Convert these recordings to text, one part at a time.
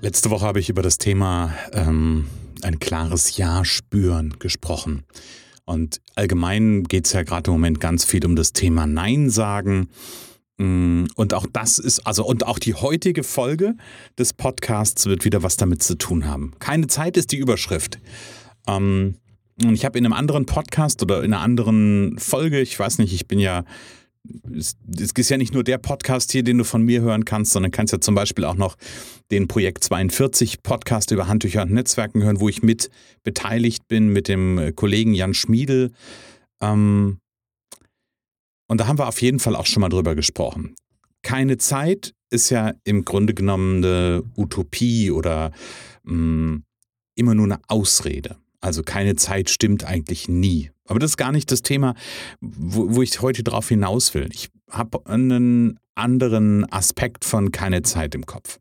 Letzte Woche habe ich über das Thema ähm, ein klares Ja spüren gesprochen. Und allgemein geht es ja gerade im Moment ganz viel um das Thema Nein sagen. Mm, und auch das ist, also und auch die heutige Folge des Podcasts wird wieder was damit zu tun haben. Keine Zeit ist die Überschrift. Ähm, und ich habe in einem anderen Podcast oder in einer anderen Folge, ich weiß nicht, ich bin ja, es ist ja nicht nur der Podcast hier, den du von mir hören kannst, sondern kannst ja zum Beispiel auch noch den Projekt 42 Podcast über Handtücher und Netzwerken hören, wo ich mit beteiligt bin mit dem Kollegen Jan Schmiedel. Ähm, und da haben wir auf jeden Fall auch schon mal drüber gesprochen. Keine Zeit ist ja im Grunde genommen eine Utopie oder mm, immer nur eine Ausrede. Also keine Zeit stimmt eigentlich nie. Aber das ist gar nicht das Thema, wo, wo ich heute drauf hinaus will. Ich habe einen anderen Aspekt von keine Zeit im Kopf.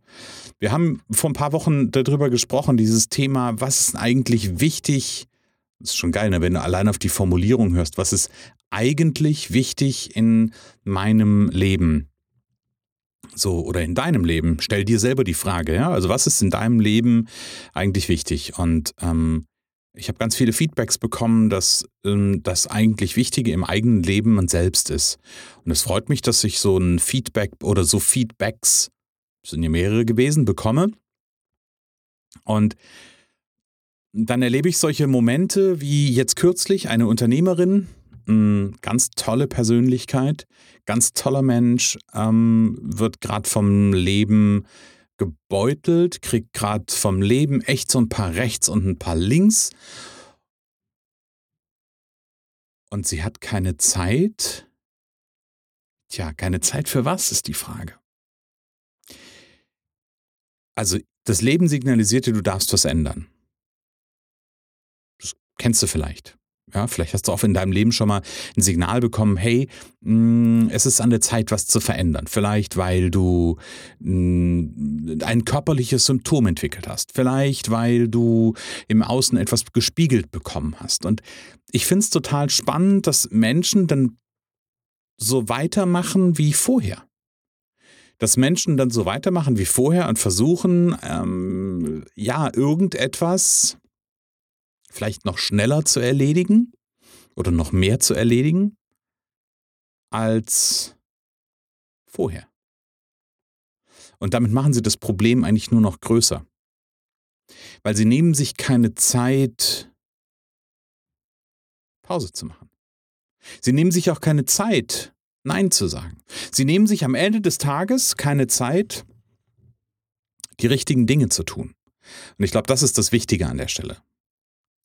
Wir haben vor ein paar Wochen darüber gesprochen, dieses Thema, was ist eigentlich wichtig? Das ist schon geil, ne? wenn du allein auf die Formulierung hörst, was ist eigentlich wichtig in meinem Leben? So, oder in deinem Leben. Stell dir selber die Frage, ja. Also, was ist in deinem Leben eigentlich wichtig? Und ähm, ich habe ganz viele Feedbacks bekommen, dass ähm, das eigentlich Wichtige im eigenen Leben man selbst ist. Und es freut mich, dass ich so ein Feedback oder so Feedbacks, sind ja mehrere gewesen, bekomme. Und dann erlebe ich solche Momente wie jetzt kürzlich eine Unternehmerin, ganz tolle Persönlichkeit, ganz toller Mensch, ähm, wird gerade vom Leben gebeutelt, kriegt gerade vom Leben echt so ein paar rechts und ein paar links. Und sie hat keine Zeit. Tja, keine Zeit für was ist die Frage. Also das Leben signalisierte, du darfst was ändern. Das kennst du vielleicht. Ja, vielleicht hast du auch in deinem Leben schon mal ein Signal bekommen, hey, mm, es ist an der Zeit, was zu verändern. Vielleicht, weil du mm, ein körperliches Symptom entwickelt hast. Vielleicht, weil du im Außen etwas gespiegelt bekommen hast. Und ich finde es total spannend, dass Menschen dann so weitermachen wie vorher. Dass Menschen dann so weitermachen wie vorher und versuchen, ähm, ja, irgendetwas vielleicht noch schneller zu erledigen oder noch mehr zu erledigen als vorher. Und damit machen sie das Problem eigentlich nur noch größer. Weil sie nehmen sich keine Zeit, Pause zu machen. Sie nehmen sich auch keine Zeit, Nein zu sagen. Sie nehmen sich am Ende des Tages keine Zeit, die richtigen Dinge zu tun. Und ich glaube, das ist das Wichtige an der Stelle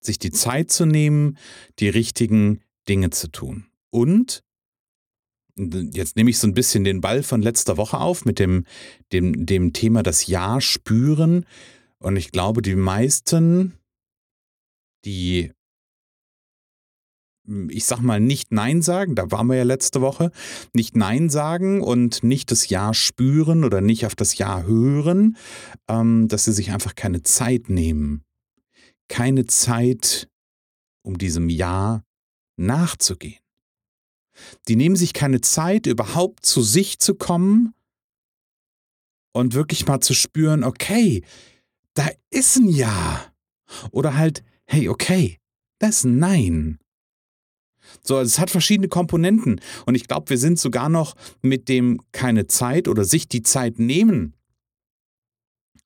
sich die Zeit zu nehmen, die richtigen Dinge zu tun. Und jetzt nehme ich so ein bisschen den Ball von letzter Woche auf mit dem, dem, dem Thema das Ja spüren. Und ich glaube, die meisten, die, ich sag mal, nicht Nein sagen, da waren wir ja letzte Woche, nicht Nein sagen und nicht das Ja spüren oder nicht auf das Ja hören, ähm, dass sie sich einfach keine Zeit nehmen keine Zeit, um diesem Ja nachzugehen. Die nehmen sich keine Zeit, überhaupt zu sich zu kommen und wirklich mal zu spüren, okay, da ist ein Ja. Oder halt, hey, okay, das ist ein Nein. So, es hat verschiedene Komponenten. Und ich glaube, wir sind sogar noch mit dem keine Zeit oder sich die Zeit nehmen,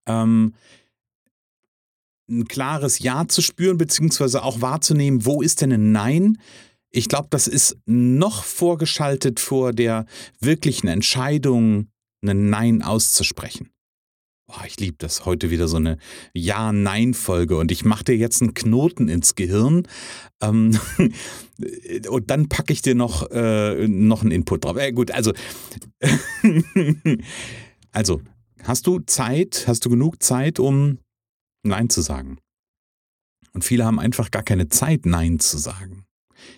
ähm, ein klares Ja zu spüren, beziehungsweise auch wahrzunehmen, wo ist denn ein Nein? Ich glaube, das ist noch vorgeschaltet vor der wirklichen Entscheidung, ein Nein auszusprechen. Boah, ich liebe das. Heute wieder so eine Ja-Nein-Folge und ich mache dir jetzt einen Knoten ins Gehirn ähm, und dann packe ich dir noch, äh, noch einen Input drauf. Äh, gut, also, also Hast du Zeit, hast du genug Zeit, um Nein zu sagen? Und viele haben einfach gar keine Zeit, Nein zu sagen.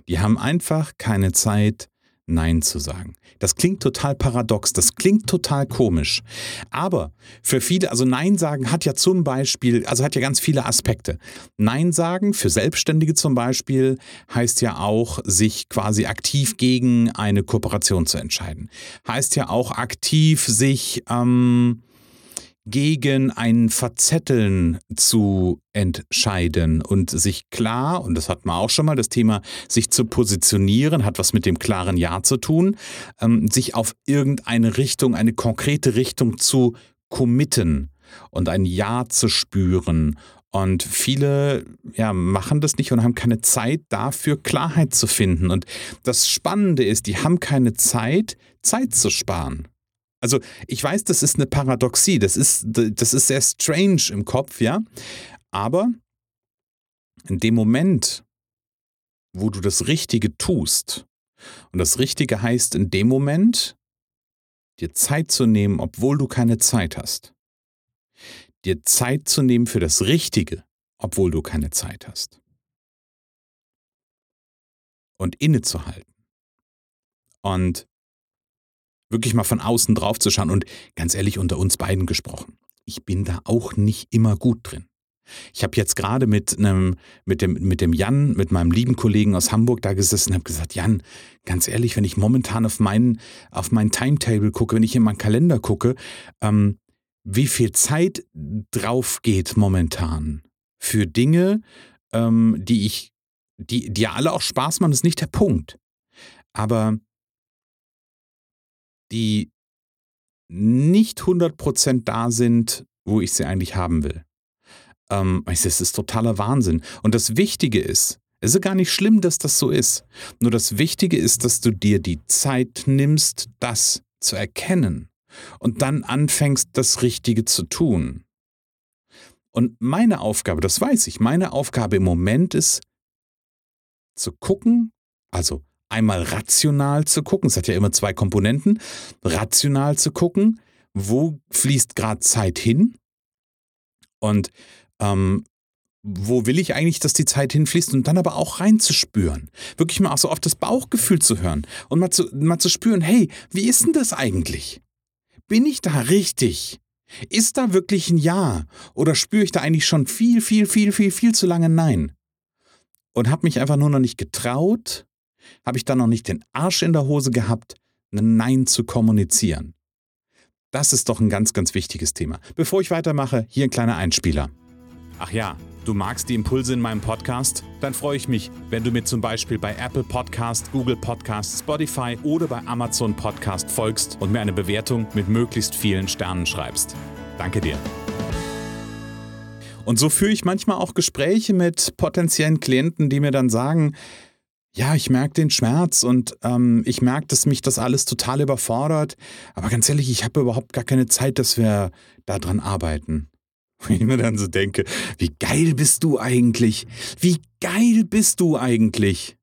Die haben einfach keine Zeit, Nein zu sagen. Das klingt total paradox, das klingt total komisch. Aber für viele, also Nein sagen hat ja zum Beispiel, also hat ja ganz viele Aspekte. Nein sagen für Selbstständige zum Beispiel heißt ja auch, sich quasi aktiv gegen eine Kooperation zu entscheiden. Heißt ja auch aktiv sich ähm, gegen ein Verzetteln zu entscheiden und sich klar, und das hat man auch schon mal, das Thema sich zu positionieren, hat was mit dem klaren Ja zu tun, ähm, sich auf irgendeine Richtung, eine konkrete Richtung zu committen und ein Ja zu spüren. Und viele ja, machen das nicht und haben keine Zeit dafür, Klarheit zu finden. Und das Spannende ist, die haben keine Zeit, Zeit zu sparen. Also ich weiß, das ist eine Paradoxie, das ist, das ist sehr strange im Kopf, ja. Aber in dem Moment, wo du das Richtige tust, und das Richtige heißt in dem Moment, dir Zeit zu nehmen, obwohl du keine Zeit hast. Dir Zeit zu nehmen für das Richtige, obwohl du keine Zeit hast. Und innezuhalten. Und wirklich mal von außen drauf zu schauen. Und ganz ehrlich, unter uns beiden gesprochen, ich bin da auch nicht immer gut drin. Ich habe jetzt gerade mit einem, mit dem, mit dem Jan, mit meinem lieben Kollegen aus Hamburg da gesessen und habe gesagt, Jan, ganz ehrlich, wenn ich momentan auf meinen, auf mein Timetable gucke, wenn ich in meinen Kalender gucke, ähm, wie viel Zeit drauf geht momentan für Dinge, ähm, die ich, die, die ja alle auch Spaß machen, ist nicht der Punkt. Aber die nicht 100% da sind, wo ich sie eigentlich haben will. Ähm, das ist totaler Wahnsinn. Und das Wichtige ist, es ist gar nicht schlimm, dass das so ist. Nur das Wichtige ist, dass du dir die Zeit nimmst, das zu erkennen und dann anfängst, das Richtige zu tun. Und meine Aufgabe, das weiß ich, meine Aufgabe im Moment ist zu gucken, also einmal rational zu gucken, es hat ja immer zwei Komponenten, rational zu gucken, wo fließt gerade Zeit hin und ähm, wo will ich eigentlich, dass die Zeit hinfließt und dann aber auch reinzuspüren. Wirklich mal auch so auf das Bauchgefühl zu hören und mal zu, mal zu spüren, hey, wie ist denn das eigentlich? Bin ich da richtig? Ist da wirklich ein Ja? Oder spüre ich da eigentlich schon viel, viel, viel, viel, viel zu lange Nein? Und habe mich einfach nur noch nicht getraut, habe ich dann noch nicht den Arsch in der Hose gehabt, ein Nein zu kommunizieren. Das ist doch ein ganz, ganz wichtiges Thema. Bevor ich weitermache, hier ein kleiner Einspieler. Ach ja, du magst die Impulse in meinem Podcast? Dann freue ich mich, wenn du mir zum Beispiel bei Apple Podcast, Google Podcast, Spotify oder bei Amazon Podcast folgst und mir eine Bewertung mit möglichst vielen Sternen schreibst. Danke dir. Und so führe ich manchmal auch Gespräche mit potenziellen Klienten, die mir dann sagen, ja, ich merke den Schmerz und ähm, ich merke, dass mich das alles total überfordert. Aber ganz ehrlich, ich habe überhaupt gar keine Zeit, dass wir daran arbeiten. Und ich mir dann so denke, wie geil bist du eigentlich? Wie geil bist du eigentlich?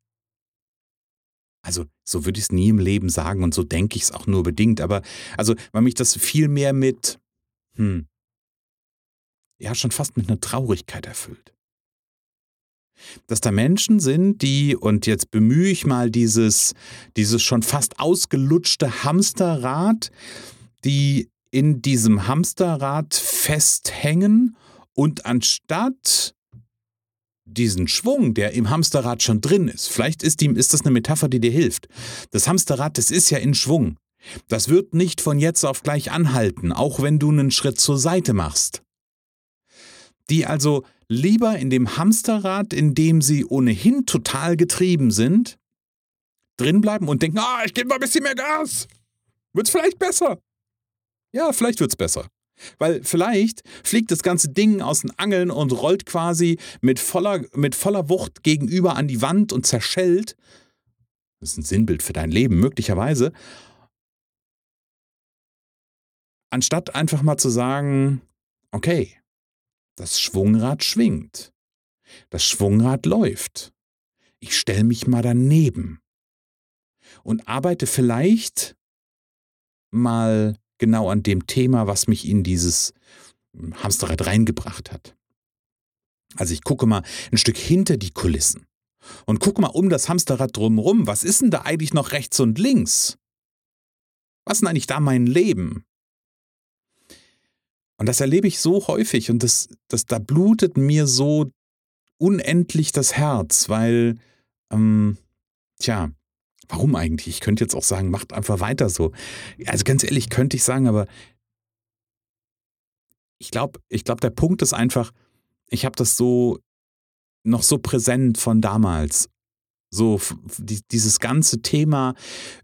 Also, so würde ich es nie im Leben sagen und so denke ich es auch nur bedingt. Aber, also, weil mich das viel mehr mit, hm, ja, schon fast mit einer Traurigkeit erfüllt dass da Menschen sind, die, und jetzt bemühe ich mal dieses, dieses schon fast ausgelutschte Hamsterrad, die in diesem Hamsterrad festhängen und anstatt diesen Schwung, der im Hamsterrad schon drin ist, vielleicht ist, die, ist das eine Metapher, die dir hilft. Das Hamsterrad, das ist ja in Schwung. Das wird nicht von jetzt auf gleich anhalten, auch wenn du einen Schritt zur Seite machst. Die also lieber in dem Hamsterrad, in dem sie ohnehin total getrieben sind, drinbleiben und denken, ah, ich gebe mal ein bisschen mehr Gas. Wird's vielleicht besser? Ja, vielleicht wird's besser. Weil vielleicht fliegt das ganze Ding aus den Angeln und rollt quasi mit voller, mit voller Wucht gegenüber an die Wand und zerschellt. Das ist ein Sinnbild für dein Leben, möglicherweise. Anstatt einfach mal zu sagen, okay, das Schwungrad schwingt. Das Schwungrad läuft. Ich stelle mich mal daneben und arbeite vielleicht mal genau an dem Thema, was mich in dieses Hamsterrad reingebracht hat. Also ich gucke mal ein Stück hinter die Kulissen und gucke mal um das Hamsterrad drumherum. Was ist denn da eigentlich noch rechts und links? Was ist denn eigentlich da mein Leben? Und das erlebe ich so häufig und das, das, da blutet mir so unendlich das Herz, weil, ähm, tja, warum eigentlich? Ich könnte jetzt auch sagen, macht einfach weiter so. Also ganz ehrlich, könnte ich sagen, aber ich glaube, ich glaube, der Punkt ist einfach, ich habe das so noch so präsent von damals. So die, dieses ganze Thema,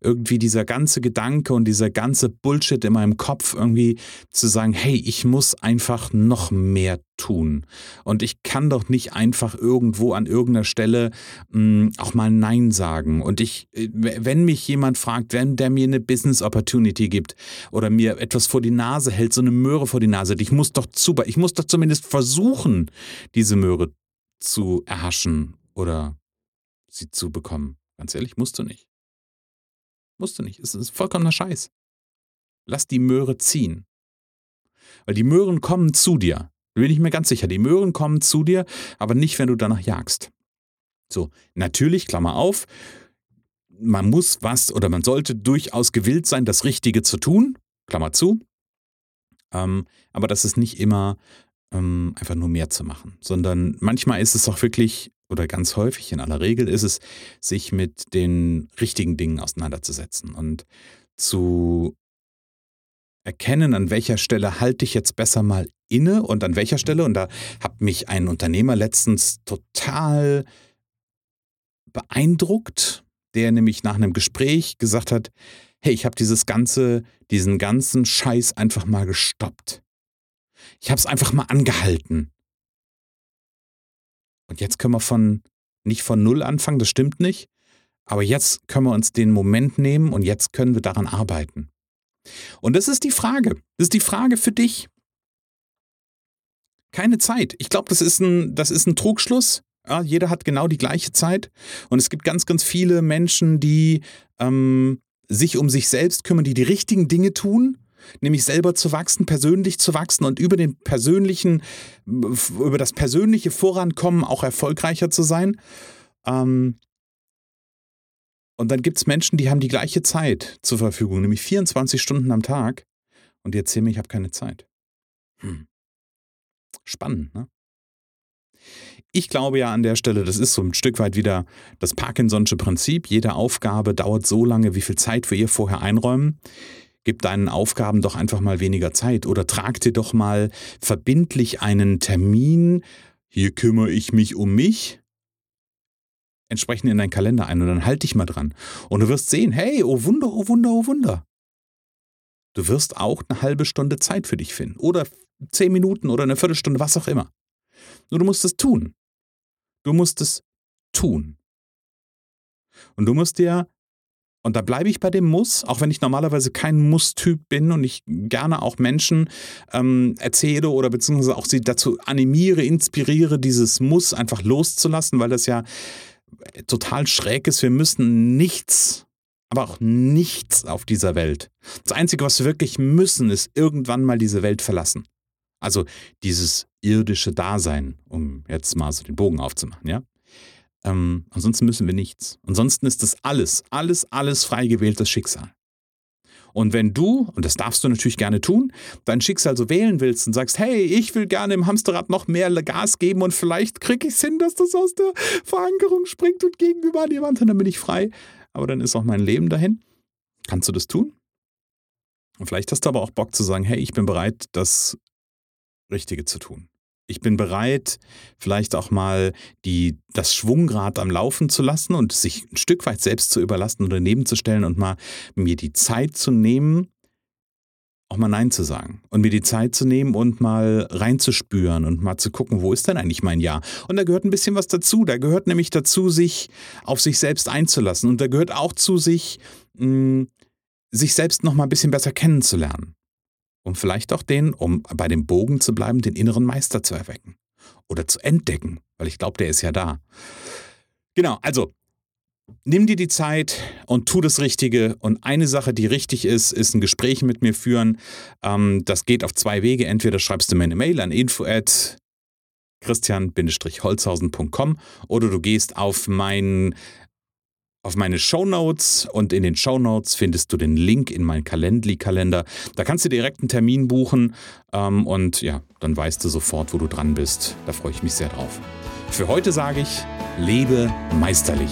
irgendwie dieser ganze Gedanke und dieser ganze Bullshit in meinem Kopf irgendwie zu sagen, hey, ich muss einfach noch mehr tun. Und ich kann doch nicht einfach irgendwo an irgendeiner Stelle mh, hm, auch mal Nein sagen. Und ich, äh, wenn mich jemand fragt, wenn der mir eine Business Opportunity gibt oder mir etwas vor die Nase hält, so eine Möhre vor die Nase, ich muss doch super, ich muss doch zumindest versuchen, diese Möhre zu erhaschen oder sie zu bekommen. Ganz ehrlich, musst du nicht. Musst du nicht. Es ist vollkommener Scheiß. Lass die Möhre ziehen. Weil die Möhren kommen zu dir. Bin ich mir ganz sicher. Die Möhren kommen zu dir, aber nicht, wenn du danach jagst. So, natürlich, Klammer auf, man muss was oder man sollte durchaus gewillt sein, das Richtige zu tun, Klammer zu. Ähm, aber das ist nicht immer ähm, einfach nur mehr zu machen, sondern manchmal ist es auch wirklich oder ganz häufig in aller Regel ist es, sich mit den richtigen Dingen auseinanderzusetzen und zu erkennen, an welcher Stelle halte ich jetzt besser mal inne und an welcher Stelle. Und da hat mich ein Unternehmer letztens total beeindruckt, der nämlich nach einem Gespräch gesagt hat, hey, ich habe dieses ganze, diesen ganzen Scheiß einfach mal gestoppt. Ich habe es einfach mal angehalten. Und jetzt können wir von, nicht von Null anfangen, das stimmt nicht. Aber jetzt können wir uns den Moment nehmen und jetzt können wir daran arbeiten. Und das ist die Frage. Das ist die Frage für dich. Keine Zeit. Ich glaube, das, ist ein, das ist ein Trugschluss. Ja, jeder hat genau die gleiche Zeit. Und es gibt ganz, ganz viele Menschen, die ähm, sich um sich selbst kümmern, die die richtigen Dinge tun nämlich selber zu wachsen, persönlich zu wachsen und über den persönlichen, über das persönliche Vorankommen auch erfolgreicher zu sein. Ähm, und dann gibt es Menschen, die haben die gleiche Zeit zur Verfügung, nämlich 24 Stunden am Tag. Und die erzählen mir, ich habe keine Zeit. Hm. Spannend, ne? Ich glaube ja an der Stelle, das ist so ein Stück weit wieder das Parkinson'sche Prinzip. Jede Aufgabe dauert so lange, wie viel Zeit wir ihr vorher einräumen gib deinen Aufgaben doch einfach mal weniger Zeit oder trag dir doch mal verbindlich einen Termin, hier kümmere ich mich um mich, entsprechend in deinen Kalender ein und dann halt dich mal dran. Und du wirst sehen, hey, oh Wunder, oh Wunder, oh Wunder. Du wirst auch eine halbe Stunde Zeit für dich finden oder zehn Minuten oder eine Viertelstunde, was auch immer. Nur du musst es tun. Du musst es tun. Und du musst dir und da bleibe ich bei dem Muss, auch wenn ich normalerweise kein Muss-Typ bin und ich gerne auch Menschen ähm, erzähle oder beziehungsweise auch sie dazu animiere, inspiriere, dieses Muss einfach loszulassen, weil das ja total schräg ist. Wir müssen nichts, aber auch nichts auf dieser Welt. Das Einzige, was wir wirklich müssen, ist irgendwann mal diese Welt verlassen. Also dieses irdische Dasein, um jetzt mal so den Bogen aufzumachen, ja. Ähm, ansonsten müssen wir nichts. Ansonsten ist das alles, alles, alles frei gewähltes Schicksal. Und wenn du, und das darfst du natürlich gerne tun, dein Schicksal so wählen willst und sagst, hey, ich will gerne im Hamsterrad noch mehr Gas geben und vielleicht kriege ich es hin, dass das aus der Verankerung springt und gegenüber an jemand, und dann bin ich frei. Aber dann ist auch mein Leben dahin. Kannst du das tun? Und vielleicht hast du aber auch Bock zu sagen, hey, ich bin bereit, das Richtige zu tun. Ich bin bereit, vielleicht auch mal die, das Schwungrad am Laufen zu lassen und sich ein Stück weit selbst zu überlassen oder nebenzustellen und mal mir die Zeit zu nehmen, auch mal Nein zu sagen und mir die Zeit zu nehmen und mal reinzuspüren und mal zu gucken, wo ist denn eigentlich mein Ja? Und da gehört ein bisschen was dazu. Da gehört nämlich dazu, sich auf sich selbst einzulassen und da gehört auch zu sich, mh, hm, sich selbst noch mal ein bisschen besser kennenzulernen um vielleicht auch den, um bei dem Bogen zu bleiben, den inneren Meister zu erwecken oder zu entdecken, weil ich glaube, der ist ja da. Genau, also nimm dir die Zeit und tu das Richtige. Und eine Sache, die richtig ist, ist ein Gespräch mit mir führen. Ähm, das geht auf zwei Wege. Entweder schreibst du mir eine Mail an info at christian-holzhausen.com oder du gehst auf mein auf meine Shownotes und in den Shownotes findest du den Link in meinen Calendly-Kalender. Da kannst du direkt einen Termin buchen ähm, und ja, dann weißt du sofort, wo du dran bist. Da freue ich mich sehr drauf. Für heute sage ich, lebe meisterlich.